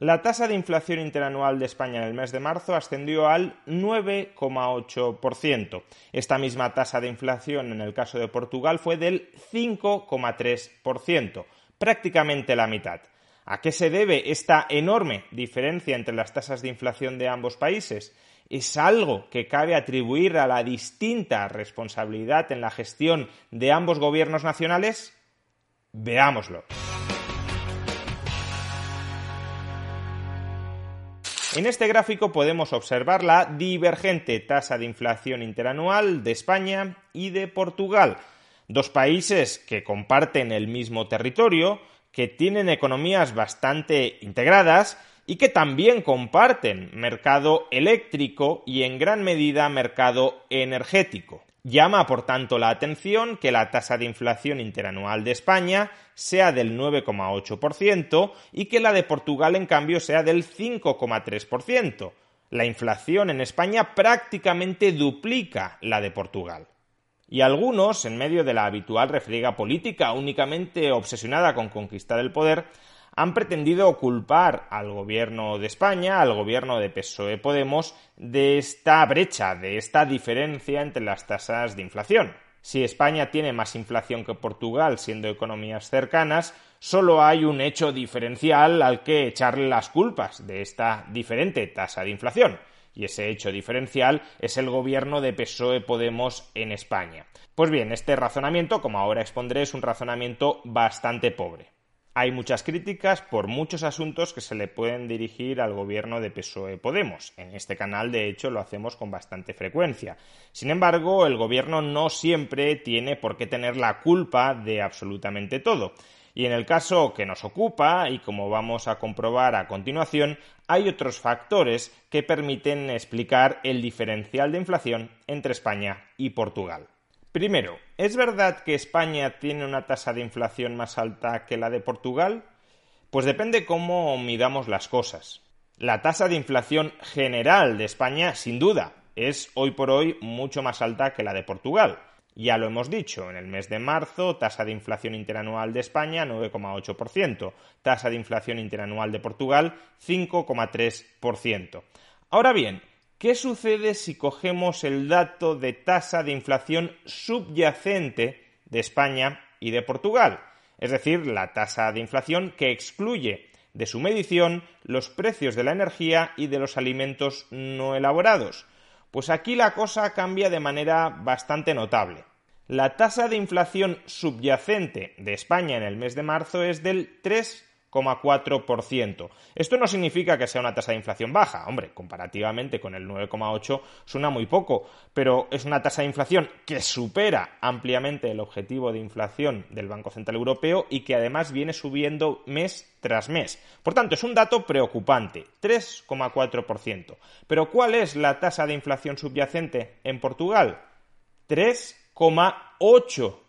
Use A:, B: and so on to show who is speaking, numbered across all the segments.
A: La tasa de inflación interanual de España en el mes de marzo ascendió al 9,8%. Esta misma tasa de inflación en el caso de Portugal fue del 5,3%, prácticamente la mitad. ¿A qué se debe esta enorme diferencia entre las tasas de inflación de ambos países? ¿Es algo que cabe atribuir a la distinta responsabilidad en la gestión de ambos gobiernos nacionales? Veámoslo. En este gráfico podemos observar la divergente tasa de inflación interanual de España y de Portugal, dos países que comparten el mismo territorio, que tienen economías bastante integradas y que también comparten mercado eléctrico y en gran medida mercado energético. Llama, por tanto, la atención que la tasa de inflación interanual de España sea del 9,8% y que la de Portugal, en cambio, sea del 5,3%. La inflación en España prácticamente duplica la de Portugal. Y algunos, en medio de la habitual refriega política únicamente obsesionada con conquistar el poder, han pretendido culpar al gobierno de España, al gobierno de PSOE Podemos, de esta brecha, de esta diferencia entre las tasas de inflación. Si España tiene más inflación que Portugal, siendo economías cercanas, solo hay un hecho diferencial al que echarle las culpas de esta diferente tasa de inflación. Y ese hecho diferencial es el gobierno de PSOE Podemos en España. Pues bien, este razonamiento, como ahora expondré, es un razonamiento bastante pobre hay muchas críticas por muchos asuntos que se le pueden dirigir al gobierno de PSOE Podemos. En este canal, de hecho, lo hacemos con bastante frecuencia. Sin embargo, el gobierno no siempre tiene por qué tener la culpa de absolutamente todo. Y en el caso que nos ocupa, y como vamos a comprobar a continuación, hay otros factores que permiten explicar el diferencial de inflación entre España y Portugal. Primero, ¿es verdad que España tiene una tasa de inflación más alta que la de Portugal? Pues depende cómo midamos las cosas. La tasa de inflación general de España, sin duda, es hoy por hoy mucho más alta que la de Portugal. Ya lo hemos dicho, en el mes de marzo, tasa de inflación interanual de España 9,8%, tasa de inflación interanual de Portugal 5,3%. Ahora bien, ¿Qué sucede si cogemos el dato de tasa de inflación subyacente de España y de Portugal? Es decir, la tasa de inflación que excluye de su medición los precios de la energía y de los alimentos no elaborados. Pues aquí la cosa cambia de manera bastante notable. La tasa de inflación subyacente de España en el mes de marzo es del 3 9,4%. Esto no significa que sea una tasa de inflación baja, hombre, comparativamente con el 9,8 suena muy poco, pero es una tasa de inflación que supera ampliamente el objetivo de inflación del Banco Central Europeo y que además viene subiendo mes tras mes. Por tanto, es un dato preocupante, 3,4%. Pero ¿cuál es la tasa de inflación subyacente en Portugal? 3,8%.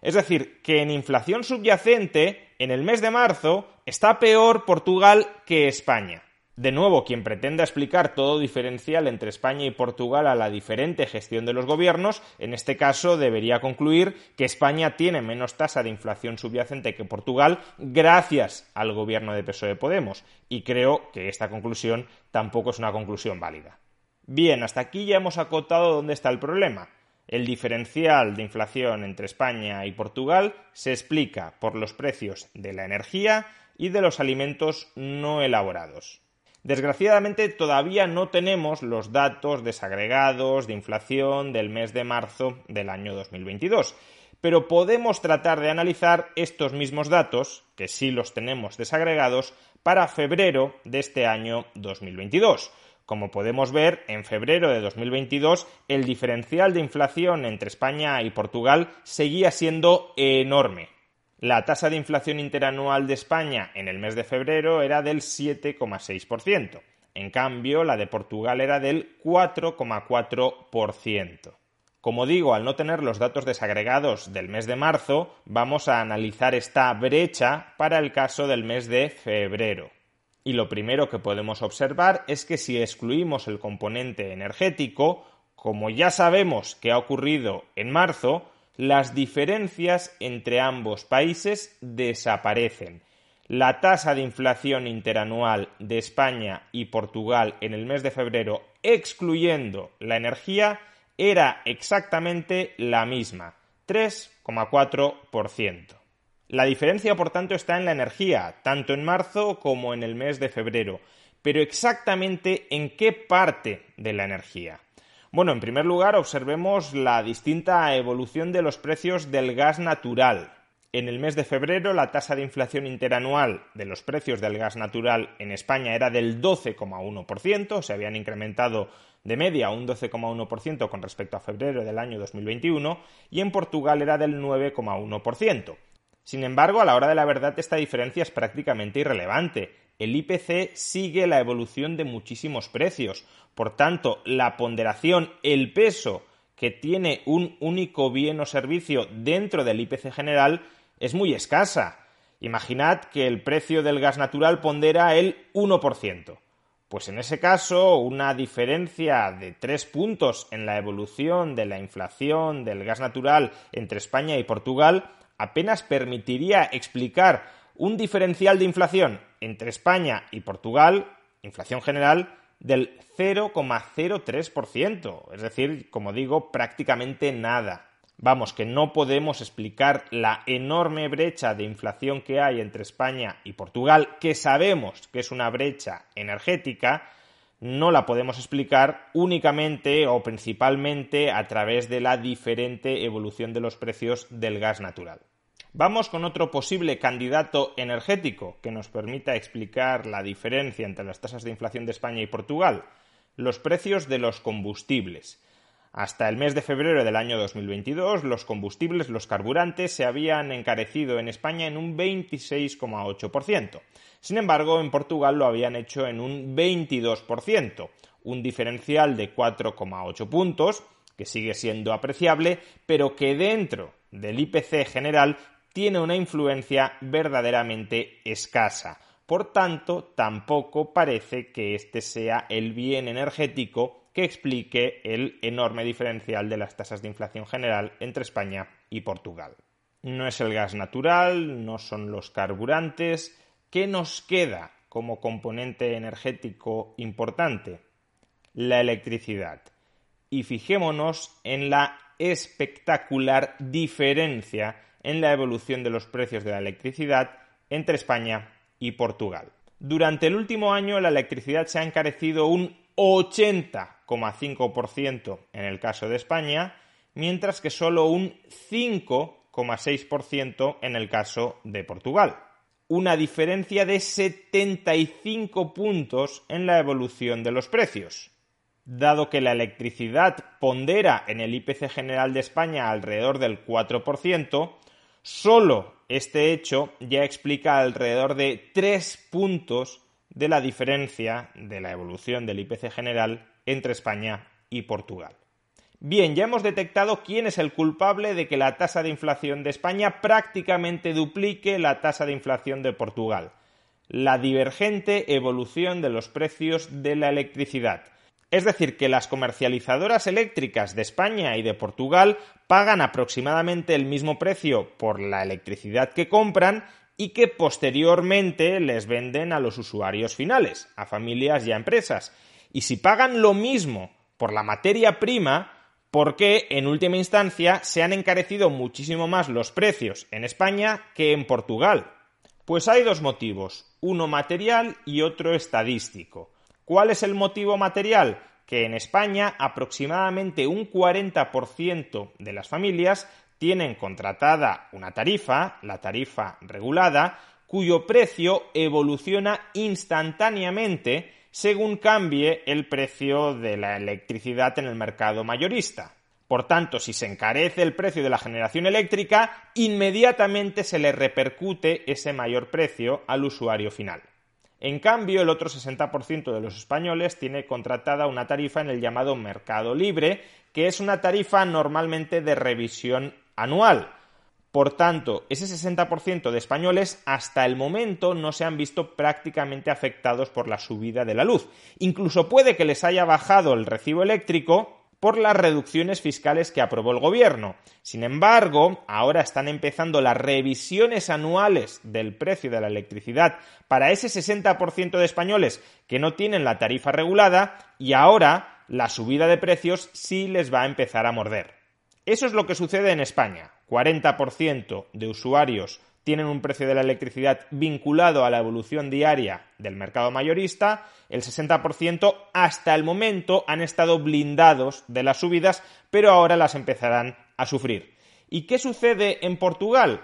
A: Es decir, que en inflación subyacente, en el mes de marzo, está peor Portugal que España. De nuevo, quien pretenda explicar todo diferencial entre España y Portugal a la diferente gestión de los gobiernos, en este caso debería concluir que España tiene menos tasa de inflación subyacente que Portugal gracias al gobierno de PSOE Podemos, y creo que esta conclusión tampoco es una conclusión válida. Bien, hasta aquí ya hemos acotado dónde está el problema. El diferencial de inflación entre España y Portugal se explica por los precios de la energía y de los alimentos no elaborados. Desgraciadamente todavía no tenemos los datos desagregados de inflación del mes de marzo del año 2022, pero podemos tratar de analizar estos mismos datos, que sí los tenemos desagregados, para febrero de este año 2022 como podemos ver, en febrero de 2022 el diferencial de inflación entre España y Portugal seguía siendo enorme. La tasa de inflación interanual de España en el mes de febrero era del 7,6%. En cambio, la de Portugal era del 4,4%. Como digo, al no tener los datos desagregados del mes de marzo, vamos a analizar esta brecha para el caso del mes de febrero. Y lo primero que podemos observar es que si excluimos el componente energético, como ya sabemos que ha ocurrido en marzo, las diferencias entre ambos países desaparecen. La tasa de inflación interanual de España y Portugal en el mes de febrero, excluyendo la energía, era exactamente la misma, 3,4%. La diferencia, por tanto, está en la energía, tanto en marzo como en el mes de febrero. Pero exactamente en qué parte de la energía. Bueno, en primer lugar, observemos la distinta evolución de los precios del gas natural. En el mes de febrero, la tasa de inflación interanual de los precios del gas natural en España era del 12,1%, se habían incrementado de media un 12,1% con respecto a febrero del año 2021, y en Portugal era del 9,1%. Sin embargo, a la hora de la verdad, esta diferencia es prácticamente irrelevante. El IPC sigue la evolución de muchísimos precios, por tanto, la ponderación, el peso que tiene un único bien o servicio dentro del IPC general es muy escasa. Imaginad que el precio del gas natural pondera el 1%. Pues en ese caso, una diferencia de tres puntos en la evolución de la inflación del gas natural entre España y Portugal apenas permitiría explicar un diferencial de inflación entre España y Portugal, inflación general, del 0,03%, es decir, como digo, prácticamente nada. Vamos, que no podemos explicar la enorme brecha de inflación que hay entre España y Portugal, que sabemos que es una brecha energética, no la podemos explicar únicamente o principalmente a través de la diferente evolución de los precios del gas natural. Vamos con otro posible candidato energético que nos permita explicar la diferencia entre las tasas de inflación de España y Portugal, los precios de los combustibles. Hasta el mes de febrero del año 2022, los combustibles, los carburantes, se habían encarecido en España en un 26,8%. Sin embargo, en Portugal lo habían hecho en un 22%, un diferencial de 4,8 puntos, que sigue siendo apreciable, pero que dentro del IPC general tiene una influencia verdaderamente escasa. Por tanto, tampoco parece que este sea el bien energético que explique el enorme diferencial de las tasas de inflación general entre España y Portugal. No es el gas natural, no son los carburantes. ¿Qué nos queda como componente energético importante? La electricidad. Y fijémonos en la espectacular diferencia en la evolución de los precios de la electricidad entre España y Portugal. Durante el último año la electricidad se ha encarecido un 80,5% en el caso de España, mientras que solo un 5,6% en el caso de Portugal. Una diferencia de 75 puntos en la evolución de los precios. Dado que la electricidad pondera en el IPC general de España alrededor del 4%, Solo este hecho ya explica alrededor de tres puntos de la diferencia de la evolución del IPC general entre España y Portugal. Bien, ya hemos detectado quién es el culpable de que la tasa de inflación de España prácticamente duplique la tasa de inflación de Portugal. La divergente evolución de los precios de la electricidad. Es decir, que las comercializadoras eléctricas de España y de Portugal pagan aproximadamente el mismo precio por la electricidad que compran y que posteriormente les venden a los usuarios finales, a familias y a empresas. Y si pagan lo mismo por la materia prima, ¿por qué en última instancia se han encarecido muchísimo más los precios en España que en Portugal? Pues hay dos motivos, uno material y otro estadístico. ¿Cuál es el motivo material? Que en España aproximadamente un 40% de las familias tienen contratada una tarifa, la tarifa regulada, cuyo precio evoluciona instantáneamente según cambie el precio de la electricidad en el mercado mayorista. Por tanto, si se encarece el precio de la generación eléctrica, inmediatamente se le repercute ese mayor precio al usuario final. En cambio, el otro 60% de los españoles tiene contratada una tarifa en el llamado mercado libre, que es una tarifa normalmente de revisión anual. Por tanto, ese 60% de españoles hasta el momento no se han visto prácticamente afectados por la subida de la luz. Incluso puede que les haya bajado el recibo eléctrico, por las reducciones fiscales que aprobó el gobierno. Sin embargo, ahora están empezando las revisiones anuales del precio de la electricidad para ese 60% de españoles que no tienen la tarifa regulada y ahora la subida de precios sí les va a empezar a morder. Eso es lo que sucede en España. 40% de usuarios tienen un precio de la electricidad vinculado a la evolución diaria del mercado mayorista, el 60% hasta el momento han estado blindados de las subidas, pero ahora las empezarán a sufrir. ¿Y qué sucede en Portugal?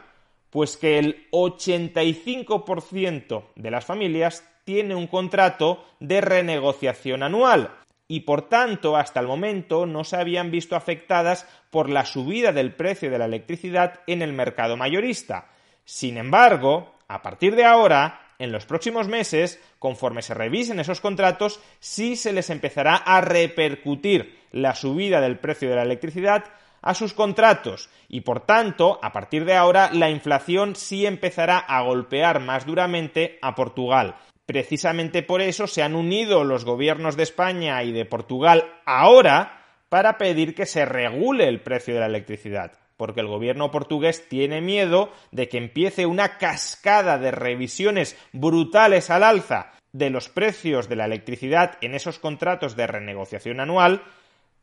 A: Pues que el 85% de las familias tiene un contrato de renegociación anual y por tanto hasta el momento no se habían visto afectadas por la subida del precio de la electricidad en el mercado mayorista. Sin embargo, a partir de ahora, en los próximos meses, conforme se revisen esos contratos, sí se les empezará a repercutir la subida del precio de la electricidad a sus contratos y por tanto, a partir de ahora, la inflación sí empezará a golpear más duramente a Portugal. Precisamente por eso se han unido los gobiernos de España y de Portugal ahora para pedir que se regule el precio de la electricidad porque el gobierno portugués tiene miedo de que empiece una cascada de revisiones brutales al alza de los precios de la electricidad en esos contratos de renegociación anual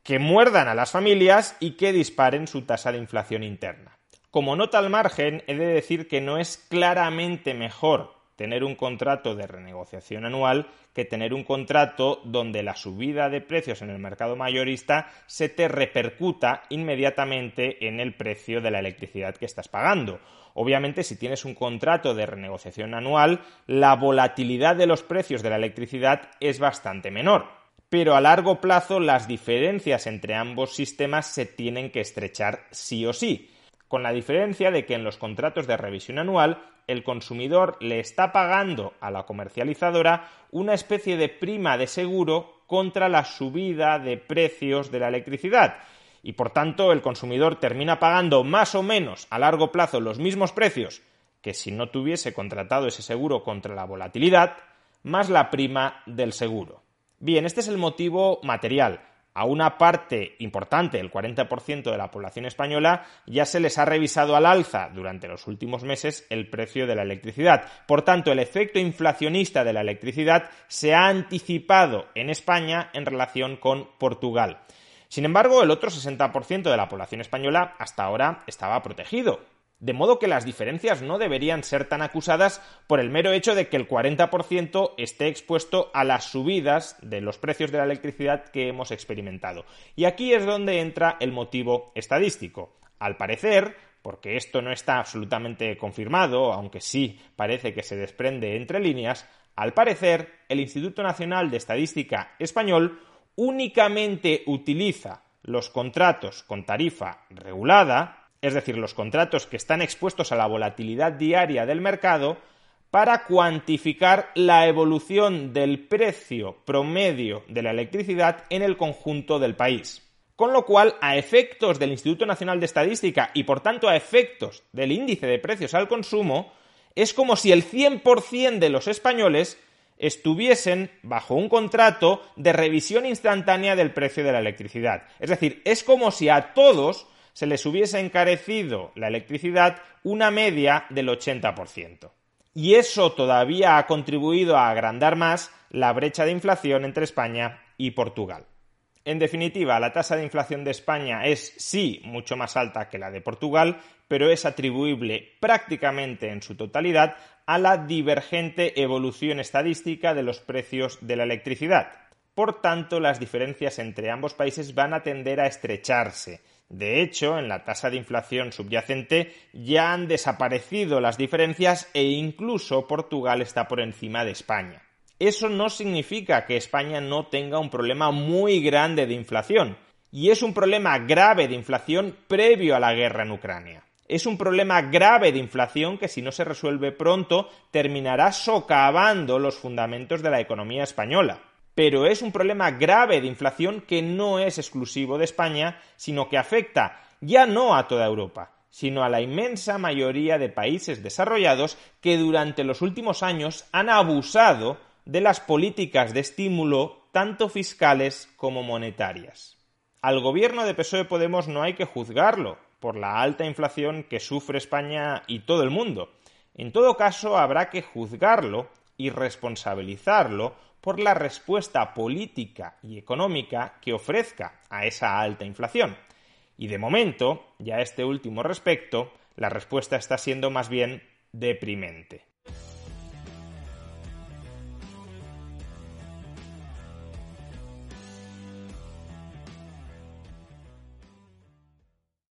A: que muerdan a las familias y que disparen su tasa de inflación interna. Como nota al margen, he de decir que no es claramente mejor tener un contrato de renegociación anual que tener un contrato donde la subida de precios en el mercado mayorista se te repercuta inmediatamente en el precio de la electricidad que estás pagando. Obviamente, si tienes un contrato de renegociación anual, la volatilidad de los precios de la electricidad es bastante menor. Pero a largo plazo las diferencias entre ambos sistemas se tienen que estrechar sí o sí con la diferencia de que en los contratos de revisión anual el consumidor le está pagando a la comercializadora una especie de prima de seguro contra la subida de precios de la electricidad y por tanto el consumidor termina pagando más o menos a largo plazo los mismos precios que si no tuviese contratado ese seguro contra la volatilidad, más la prima del seguro. Bien, este es el motivo material, a una parte importante, el 40% de la población española, ya se les ha revisado al alza durante los últimos meses el precio de la electricidad. Por tanto, el efecto inflacionista de la electricidad se ha anticipado en España en relación con Portugal. Sin embargo, el otro 60% de la población española hasta ahora estaba protegido. De modo que las diferencias no deberían ser tan acusadas por el mero hecho de que el 40% esté expuesto a las subidas de los precios de la electricidad que hemos experimentado. Y aquí es donde entra el motivo estadístico. Al parecer, porque esto no está absolutamente confirmado, aunque sí parece que se desprende entre líneas, al parecer el Instituto Nacional de Estadística español únicamente utiliza los contratos con tarifa regulada es decir, los contratos que están expuestos a la volatilidad diaria del mercado, para cuantificar la evolución del precio promedio de la electricidad en el conjunto del país. Con lo cual, a efectos del Instituto Nacional de Estadística y por tanto a efectos del índice de precios al consumo, es como si el 100% de los españoles estuviesen bajo un contrato de revisión instantánea del precio de la electricidad. Es decir, es como si a todos se les hubiese encarecido la electricidad una media del 80%. Y eso todavía ha contribuido a agrandar más la brecha de inflación entre España y Portugal. En definitiva, la tasa de inflación de España es sí mucho más alta que la de Portugal, pero es atribuible prácticamente en su totalidad a la divergente evolución estadística de los precios de la electricidad. Por tanto, las diferencias entre ambos países van a tender a estrecharse de hecho, en la tasa de inflación subyacente ya han desaparecido las diferencias e incluso Portugal está por encima de España. Eso no significa que España no tenga un problema muy grande de inflación, y es un problema grave de inflación previo a la guerra en Ucrania. Es un problema grave de inflación que si no se resuelve pronto terminará socavando los fundamentos de la economía española pero es un problema grave de inflación que no es exclusivo de España, sino que afecta ya no a toda Europa, sino a la inmensa mayoría de países desarrollados que durante los últimos años han abusado de las políticas de estímulo tanto fiscales como monetarias. al gobierno de PSOE Podemos no hay que juzgarlo por la alta inflación que sufre España y todo el mundo. En todo caso, habrá que juzgarlo y responsabilizarlo por la respuesta política y económica que ofrezca a esa alta inflación. Y de momento, ya este último respecto, la respuesta está siendo más bien deprimente.